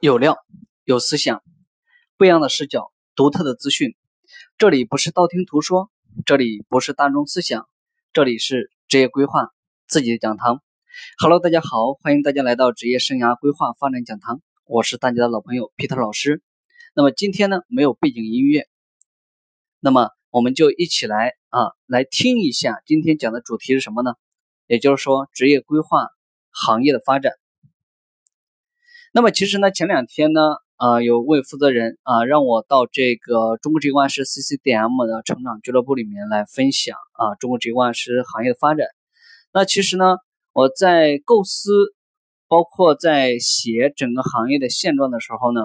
有料，有思想，不一样的视角，独特的资讯。这里不是道听途说，这里不是大众思想，这里是职业规划自己的讲堂。Hello，大家好，欢迎大家来到职业生涯规划发展讲堂，我是大家的老朋友 Peter 老师。那么今天呢，没有背景音乐，那么我们就一起来啊，来听一下今天讲的主题是什么呢？也就是说，职业规划行业的发展。那么其实呢，前两天呢，啊，有位负责人啊，让我到这个中国职业规划师 CCDM 的成长俱乐部里面来分享啊，中国职业规划师行业的发展。那其实呢，我在构思，包括在写整个行业的现状的时候呢，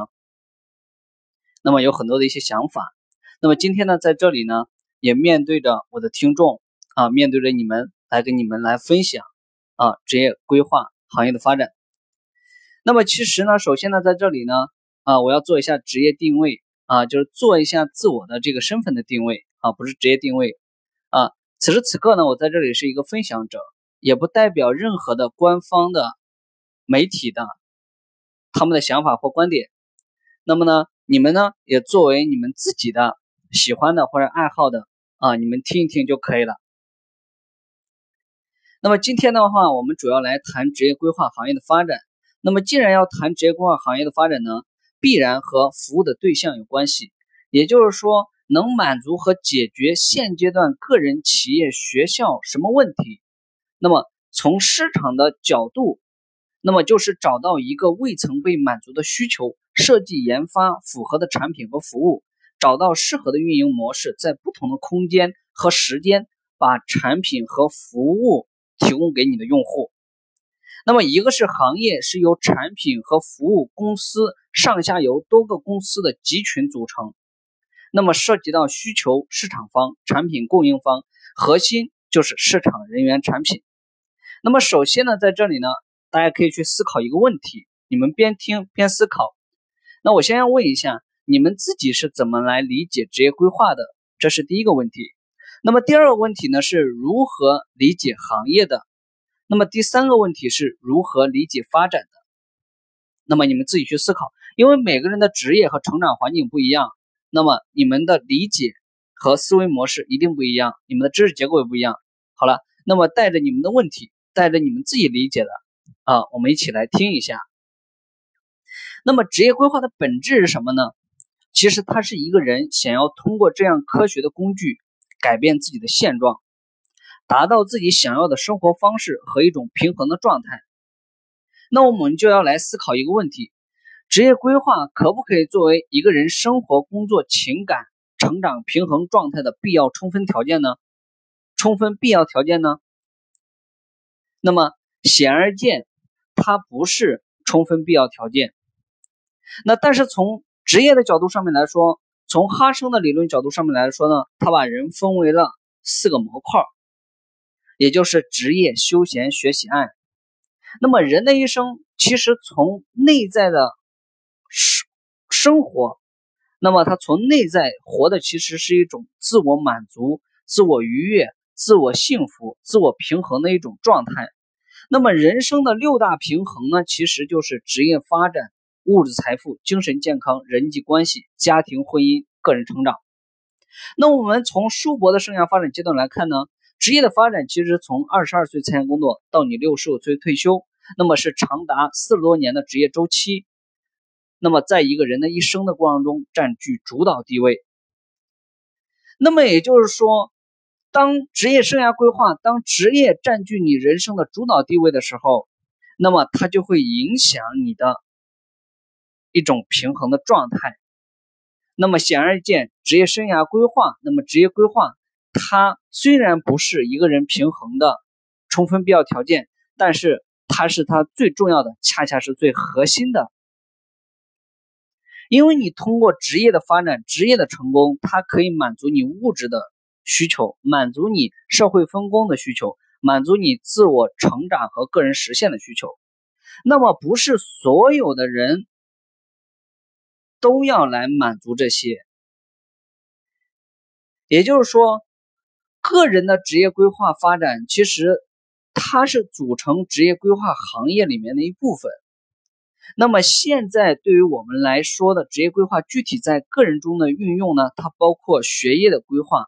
那么有很多的一些想法。那么今天呢，在这里呢，也面对着我的听众啊，面对着你们来跟你们来分享啊，职业规划行业的发展。那么其实呢，首先呢，在这里呢，啊，我要做一下职业定位啊，就是做一下自我的这个身份的定位啊，不是职业定位啊。此时此刻呢，我在这里是一个分享者，也不代表任何的官方的媒体的他们的想法或观点。那么呢，你们呢，也作为你们自己的喜欢的或者爱好的啊，你们听一听就可以了。那么今天的话，我们主要来谈职业规划行业的发展。那么，既然要谈职业规划行业的发展呢，必然和服务的对象有关系。也就是说，能满足和解决现阶段个人、企业、学校什么问题？那么，从市场的角度，那么就是找到一个未曾被满足的需求，设计研发符合的产品和服务，找到适合的运营模式，在不同的空间和时间，把产品和服务提供给你的用户。那么，一个是行业是由产品和服务公司上下游多个公司的集群组成，那么涉及到需求市场方、产品供应方，核心就是市场人员、产品。那么，首先呢，在这里呢，大家可以去思考一个问题，你们边听边思考。那我先要问一下，你们自己是怎么来理解职业规划的？这是第一个问题。那么第二个问题呢，是如何理解行业的？那么第三个问题是如何理解发展的？那么你们自己去思考，因为每个人的职业和成长环境不一样，那么你们的理解和思维模式一定不一样，你们的知识结构也不一样。好了，那么带着你们的问题，带着你们自己理解的啊，我们一起来听一下。那么职业规划的本质是什么呢？其实它是一个人想要通过这样科学的工具改变自己的现状。达到自己想要的生活方式和一种平衡的状态，那我们就要来思考一个问题：职业规划可不可以作为一个人生活、工作、情感、成长平衡状态的必要充分条件呢？充分必要条件呢？那么显而易见，它不是充分必要条件。那但是从职业的角度上面来说，从哈生的理论角度上面来说呢，他把人分为了四个模块。也就是职业、休闲、学习、案。那么人的一生，其实从内在的生生活，那么他从内在活的，其实是一种自我满足、自我愉悦、自我幸福、自我平衡的一种状态。那么人生的六大平衡呢，其实就是职业发展、物质财富、精神健康、人际关系、家庭婚姻、个人成长。那我们从叔伯的生涯发展阶段来看呢？职业的发展其实从二十二岁参加工作到你六十五岁退休，那么是长达四十多年的职业周期。那么在一个人的一生的过程中占据主导地位。那么也就是说，当职业生涯规划，当职业占据你人生的主导地位的时候，那么它就会影响你的一种平衡的状态。那么显而易见，职业生涯规划，那么职业规划。它虽然不是一个人平衡的充分必要条件，但是它是它最重要的，恰恰是最核心的。因为你通过职业的发展、职业的成功，它可以满足你物质的需求，满足你社会分工的需求，满足你自我成长和个人实现的需求。那么，不是所有的人都要来满足这些，也就是说。个人的职业规划发展，其实它是组成职业规划行业里面的一部分。那么现在对于我们来说的职业规划，具体在个人中的运用呢，它包括学业的规划、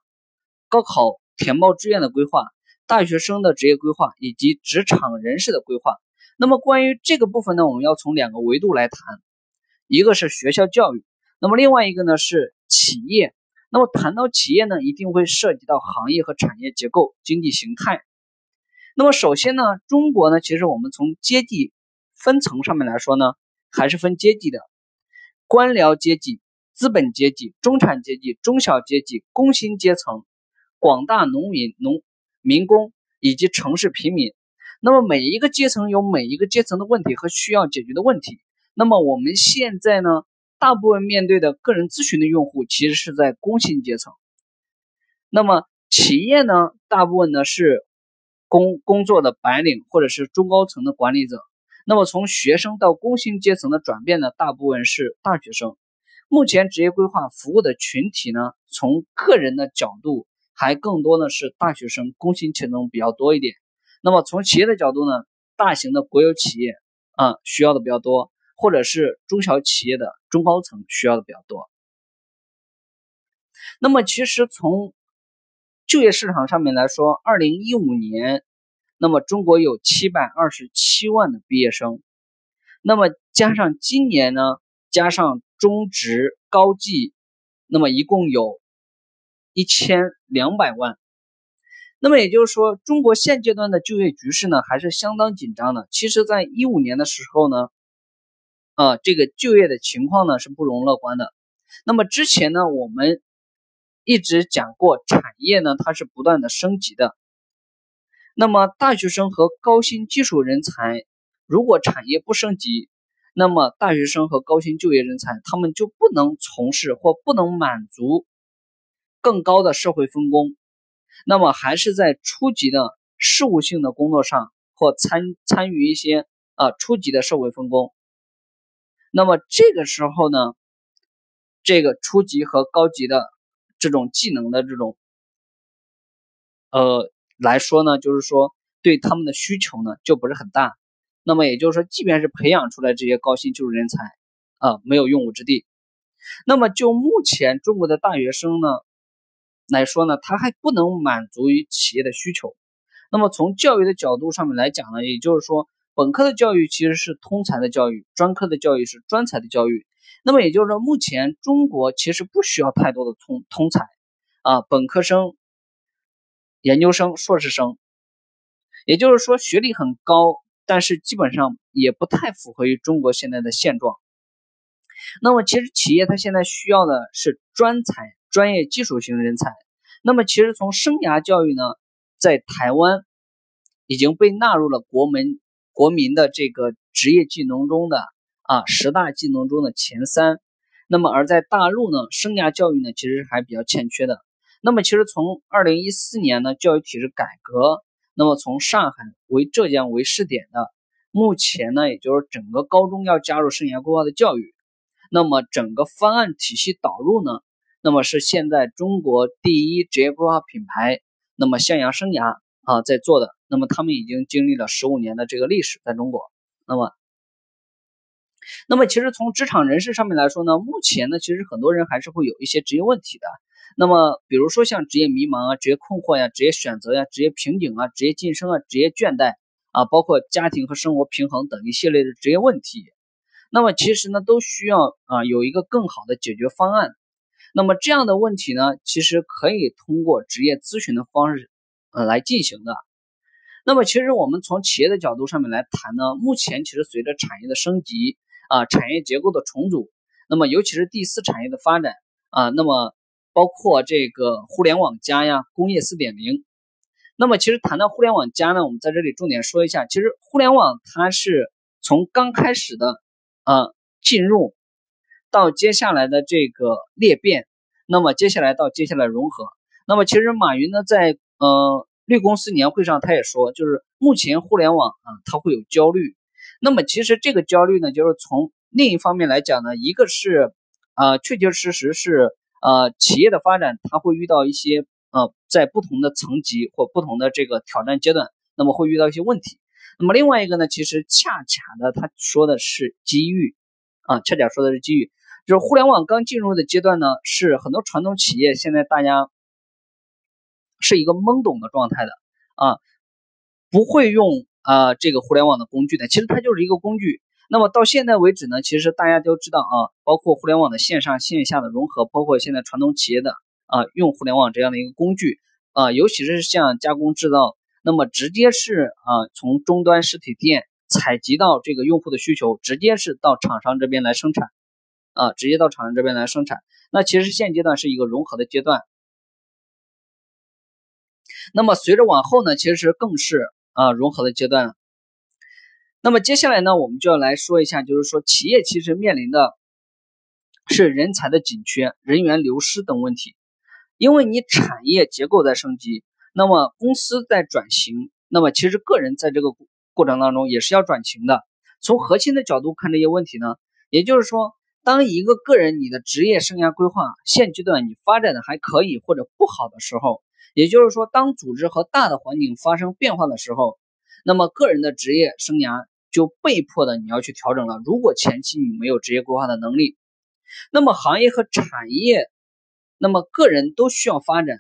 高考填报志愿的规划、大学生的职业规划以及职场人士的规划。那么关于这个部分呢，我们要从两个维度来谈，一个是学校教育，那么另外一个呢是企业。那么谈到企业呢，一定会涉及到行业和产业结构、经济形态。那么首先呢，中国呢，其实我们从阶级。分层上面来说呢，还是分阶级的，官僚阶级、资本阶级、中产阶级、中小阶级、工薪阶层、广大农民、农民工以及城市平民。那么每一个阶层有每一个阶层的问题和需要解决的问题。那么我们现在呢，大部分面对的个人咨询的用户其实是在工薪阶层。那么企业呢，大部分呢是工工作的白领或者是中高层的管理者。那么从学生到工薪阶层的转变呢，大部分是大学生。目前职业规划服务的群体呢，从个人的角度还更多的是大学生、工薪阶层比较多一点。那么从企业的角度呢，大型的国有企业啊需要的比较多，或者是中小企业的中高层需要的比较多。那么其实从就业市场上面来说，二零一五年。那么中国有七百二十七万的毕业生，那么加上今年呢，加上中职、高技，那么一共有一千两百万。那么也就是说，中国现阶段的就业局势呢，还是相当紧张的。其实，在一五年的时候呢，啊，这个就业的情况呢是不容乐观的。那么之前呢，我们一直讲过，产业呢它是不断的升级的。那么大学生和高新技术人才，如果产业不升级，那么大学生和高新就业人才他们就不能从事或不能满足更高的社会分工，那么还是在初级的事务性的工作上或参参与一些啊初级的社会分工。那么这个时候呢，这个初级和高级的这种技能的这种呃。来说呢，就是说对他们的需求呢就不是很大。那么也就是说，即便是培养出来这些高新技术人才，啊，没有用武之地。那么就目前中国的大学生呢来说呢，他还不能满足于企业的需求。那么从教育的角度上面来讲呢，也就是说，本科的教育其实是通才的教育，专科的教育是专才的教育。那么也就是说，目前中国其实不需要太多的通通才啊，本科生。研究生、硕士生，也就是说学历很高，但是基本上也不太符合于中国现在的现状。那么，其实企业它现在需要的是专才、专业技术型人才。那么，其实从生涯教育呢，在台湾已经被纳入了国门国民的这个职业技能中的啊十大技能中的前三。那么，而在大陆呢，生涯教育呢，其实还比较欠缺的。那么其实从二零一四年呢，教育体制改革，那么从上海为浙江为试点的，目前呢，也就是整个高中要加入生涯规划的教育，那么整个方案体系导入呢，那么是现在中国第一职业规划品牌，那么向阳生涯啊在做的，那么他们已经经历了十五年的这个历史在中国，那么，那么其实从职场人士上面来说呢，目前呢，其实很多人还是会有一些职业问题的。那么，比如说像职业迷茫啊、职业困惑呀、职业选择呀、职业瓶颈啊、职业晋升啊、职业倦怠啊，包括家庭和生活平衡等一系列的职业问题，那么其实呢，都需要啊有一个更好的解决方案。那么这样的问题呢，其实可以通过职业咨询的方式呃来进行的。那么其实我们从企业的角度上面来谈呢，目前其实随着产业的升级啊、产业结构的重组，那么尤其是第四产业的发展啊，那么。包括这个互联网加呀，工业四点零。那么其实谈到互联网加呢，我们在这里重点说一下，其实互联网它是从刚开始的呃进入，到接下来的这个裂变，那么接下来到接下来融合。那么其实马云呢在呃绿公司年会上他也说，就是目前互联网啊它会有焦虑。那么其实这个焦虑呢，就是从另一方面来讲呢，一个是啊确确实实是。呃，企业的发展，它会遇到一些呃，在不同的层级或不同的这个挑战阶段，那么会遇到一些问题。那么另外一个呢，其实恰恰的他说的是机遇啊，恰恰说的是机遇，就是互联网刚进入的阶段呢，是很多传统企业现在大家是一个懵懂的状态的啊，不会用啊这个互联网的工具的，其实它就是一个工具。那么到现在为止呢，其实大家都知道啊，包括互联网的线上线下的融合，包括现在传统企业的啊用互联网这样的一个工具啊，尤其是像加工制造。那么直接是啊，从终端实体店采集到这个用户的需求，直接是到厂商这边来生产，啊，直接到厂商这边来生产。那其实现阶段是一个融合的阶段。那么随着往后呢，其实更是啊融合的阶段。那么接下来呢，我们就要来说一下，就是说企业其实面临的是人才的紧缺、人员流失等问题，因为你产业结构在升级。那么公司在转型，那么其实个人在这个过程当中也是要转型的。从核心的角度看这些问题呢，也就是说，当一个个人你的职业生涯规划现阶段你发展的还可以或者不好的时候，也就是说，当组织和大的环境发生变化的时候，那么个人的职业生涯就被迫的你要去调整了。如果前期你没有职业规划的能力，那么行业和产业，那么个人都需要发展。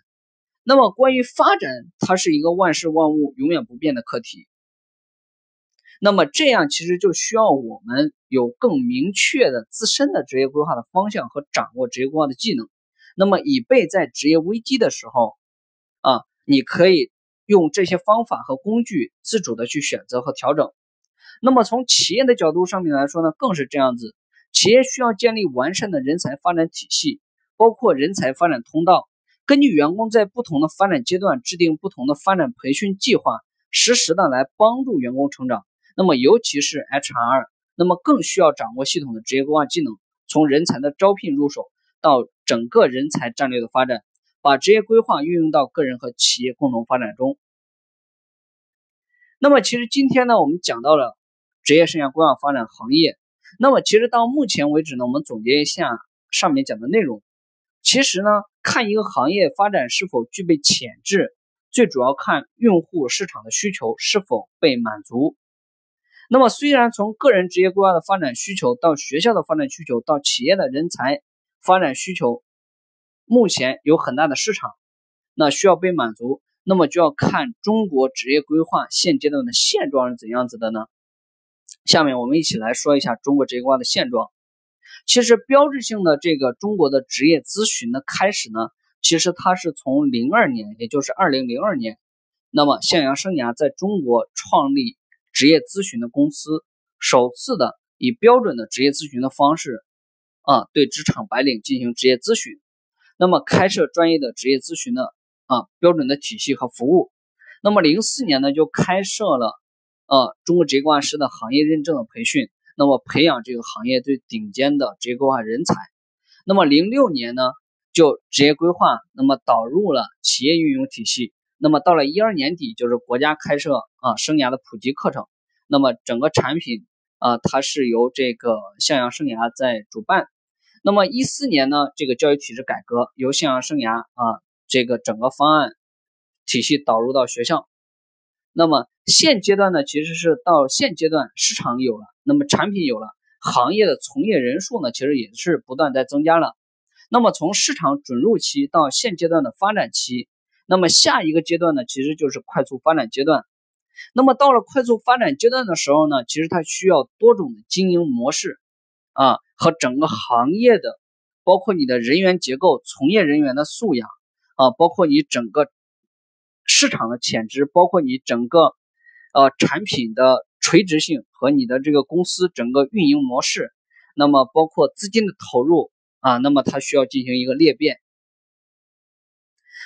那么，关于发展，它是一个万事万物永远不变的课题。那么，这样其实就需要我们有更明确的自身的职业规划的方向和掌握职业规划的技能。那么，以备在职业危机的时候，啊，你可以用这些方法和工具自主的去选择和调整。那么，从企业的角度上面来说呢，更是这样子。企业需要建立完善的人才发展体系，包括人才发展通道。根据员工在不同的发展阶段制定不同的发展培训计划，实时的来帮助员工成长。那么，尤其是 HR，那么更需要掌握系统的职业规划技能，从人才的招聘入手，到整个人才战略的发展，把职业规划运用到个人和企业共同发展中。那么，其实今天呢，我们讲到了职业生涯规划发展行业。那么，其实到目前为止呢，我们总结一下上面讲的内容。其实呢，看一个行业发展是否具备潜质，最主要看用户市场的需求是否被满足。那么，虽然从个人职业规划的发展需求到学校的发展需求到企业的人才发展需求，目前有很大的市场，那需要被满足。那么就要看中国职业规划现阶段的现状是怎样子的呢？下面我们一起来说一下中国职业规划的现状。其实标志性的这个中国的职业咨询的开始呢，其实它是从零二年，也就是二零零二年，那么向阳生涯在中国创立职业咨询的公司，首次的以标准的职业咨询的方式啊，对职场白领进行职业咨询，那么开设专业的职业咨询的啊标准的体系和服务，那么零四年呢就开设了呃中国职业规划师的行业认证的培训。那么培养这个行业最顶尖的职业规划人才。那么零六年呢，就职业规划，那么导入了企业运用体系。那么到了一二年底，就是国家开设啊生涯的普及课程。那么整个产品啊，它是由这个向阳生涯在主办。那么一四年呢，这个教育体制改革，由向阳生涯啊这个整个方案体系导入到学校。那么现阶段呢，其实是到现阶段市场有了。那么产品有了，行业的从业人数呢，其实也是不断在增加了。那么从市场准入期到现阶段的发展期，那么下一个阶段呢，其实就是快速发展阶段。那么到了快速发展阶段的时候呢，其实它需要多种的经营模式啊，和整个行业的，包括你的人员结构、从业人员的素养啊，包括你整个市场的潜质，包括你整个呃产品的。垂直性和你的这个公司整个运营模式，那么包括资金的投入啊，那么它需要进行一个裂变。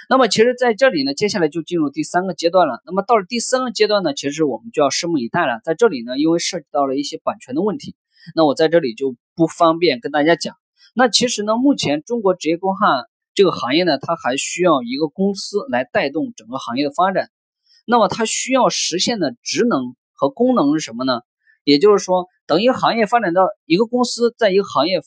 那么其实在这里呢，接下来就进入第三个阶段了。那么到了第三个阶段呢，其实我们就要拭目以待了。在这里呢，因为涉及到了一些版权的问题，那我在这里就不方便跟大家讲。那其实呢，目前中国职业工焊这个行业呢，它还需要一个公司来带动整个行业的发展。那么它需要实现的职能。和功能是什么呢？也就是说，等一个行业发展到一个公司在一个行业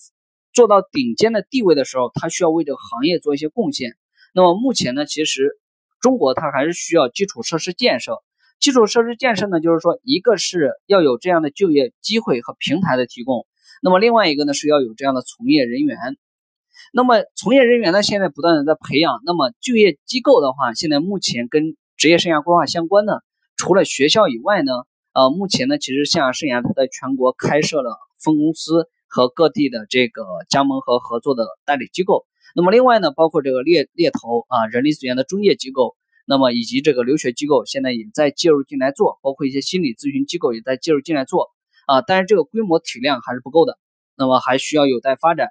做到顶尖的地位的时候，它需要为这个行业做一些贡献。那么目前呢，其实中国它还是需要基础设施建设，基础设施建设呢，就是说一个是要有这样的就业机会和平台的提供，那么另外一个呢是要有这样的从业人员。那么从业人员呢，现在不断的在培养。那么就业机构的话，现在目前跟职业生涯规划相关的，除了学校以外呢，呃，目前呢，其实像生涯它在全国开设了分公司和各地的这个加盟和合作的代理机构。那么另外呢，包括这个猎猎头啊，人力资源的中介机构，那么以及这个留学机构，现在也在介入进来做，包括一些心理咨询机构也在介入进来做啊。但是这个规模体量还是不够的，那么还需要有待发展。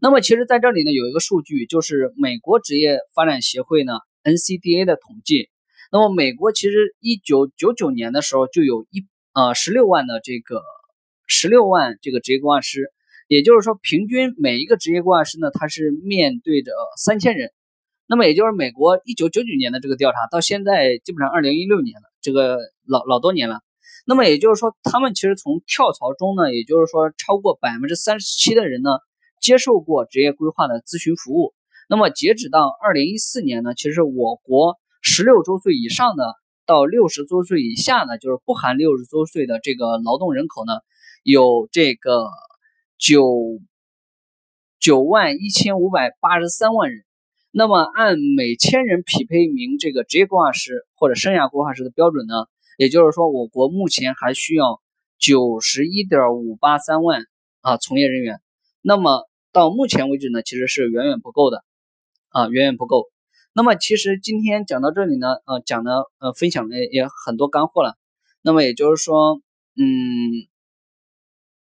那么其实在这里呢，有一个数据，就是美国职业发展协会呢 NCDA 的统计。那么美国其实一九九九年的时候就有一呃十六万的这个十六万这个职业规划师。也就是说，平均每一个职业规划师呢，他是面对着三千人。那么，也就是美国一九九九年的这个调查，到现在基本上二零一六年了，这个老老多年了。那么，也就是说，他们其实从跳槽中呢，也就是说，超过百分之三十七的人呢，接受过职业规划的咨询服务。那么，截止到二零一四年呢，其实我国十六周岁以上的到六十周岁以下呢，就是不含六十周岁的这个劳动人口呢，有这个。九九万一千五百八十三万人，那么按每千人匹配一名这个职业规划师或者生涯规划师的标准呢，也就是说，我国目前还需要九十一点五八三万啊从业人员。那么到目前为止呢，其实是远远不够的啊，远远不够。那么其实今天讲到这里呢，呃，讲的呃分享的也很多干货了。那么也就是说，嗯。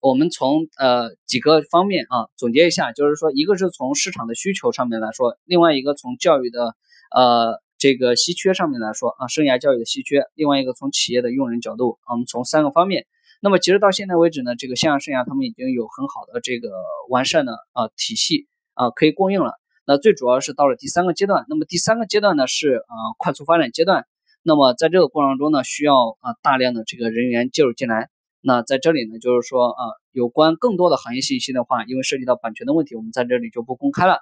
我们从呃几个方面啊总结一下，就是说，一个是从市场的需求上面来说，另外一个从教育的呃这个稀缺上面来说啊，生涯教育的稀缺，另外一个从企业的用人角度，我们从三个方面。那么其实到现在为止呢，这个向阳生涯他们已经有很好的这个完善的啊体系啊可以供应了。那最主要是到了第三个阶段，那么第三个阶段呢是呃快速发展阶段。那么在这个过程中呢，需要啊大量的这个人员介入进来。那在这里呢，就是说啊，有关更多的行业信息的话，因为涉及到版权的问题，我们在这里就不公开了。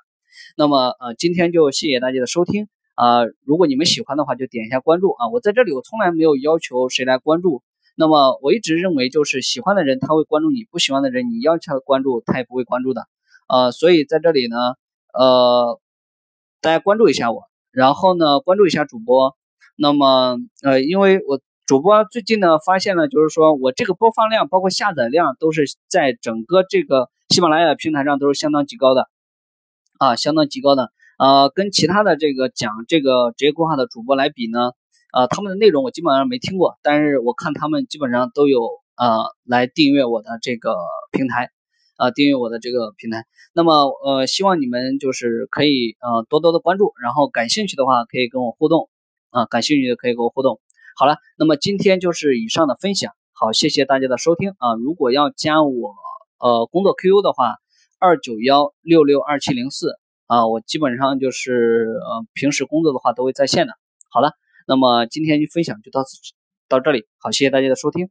那么呃，今天就谢谢大家的收听啊，如果你们喜欢的话，就点一下关注啊。我在这里我从来没有要求谁来关注，那么我一直认为就是喜欢的人他会关注你，不喜欢的人你要求他关注他也不会关注的。呃，所以在这里呢，呃，大家关注一下我，然后呢关注一下主播。那么呃，因为我。主播最近呢，发现了，就是说我这个播放量，包括下载量，都是在整个这个喜马拉雅平台上都是相当极高的，啊，相当极高的。呃，跟其他的这个讲这个职业规划的主播来比呢，呃，他们的内容我基本上没听过，但是我看他们基本上都有呃来订阅我的这个平台，啊，订阅我的这个平台。那么呃，希望你们就是可以呃多多的关注，然后感兴趣的话可以跟我互动，啊，感兴趣的可以跟我互动。好了，那么今天就是以上的分享。好，谢谢大家的收听啊！如果要加我呃工作 QQ 的话，二九幺六六二七零四啊，我基本上就是呃平时工作的话都会在线的。好了，那么今天就分享就到此到这里，好，谢谢大家的收听。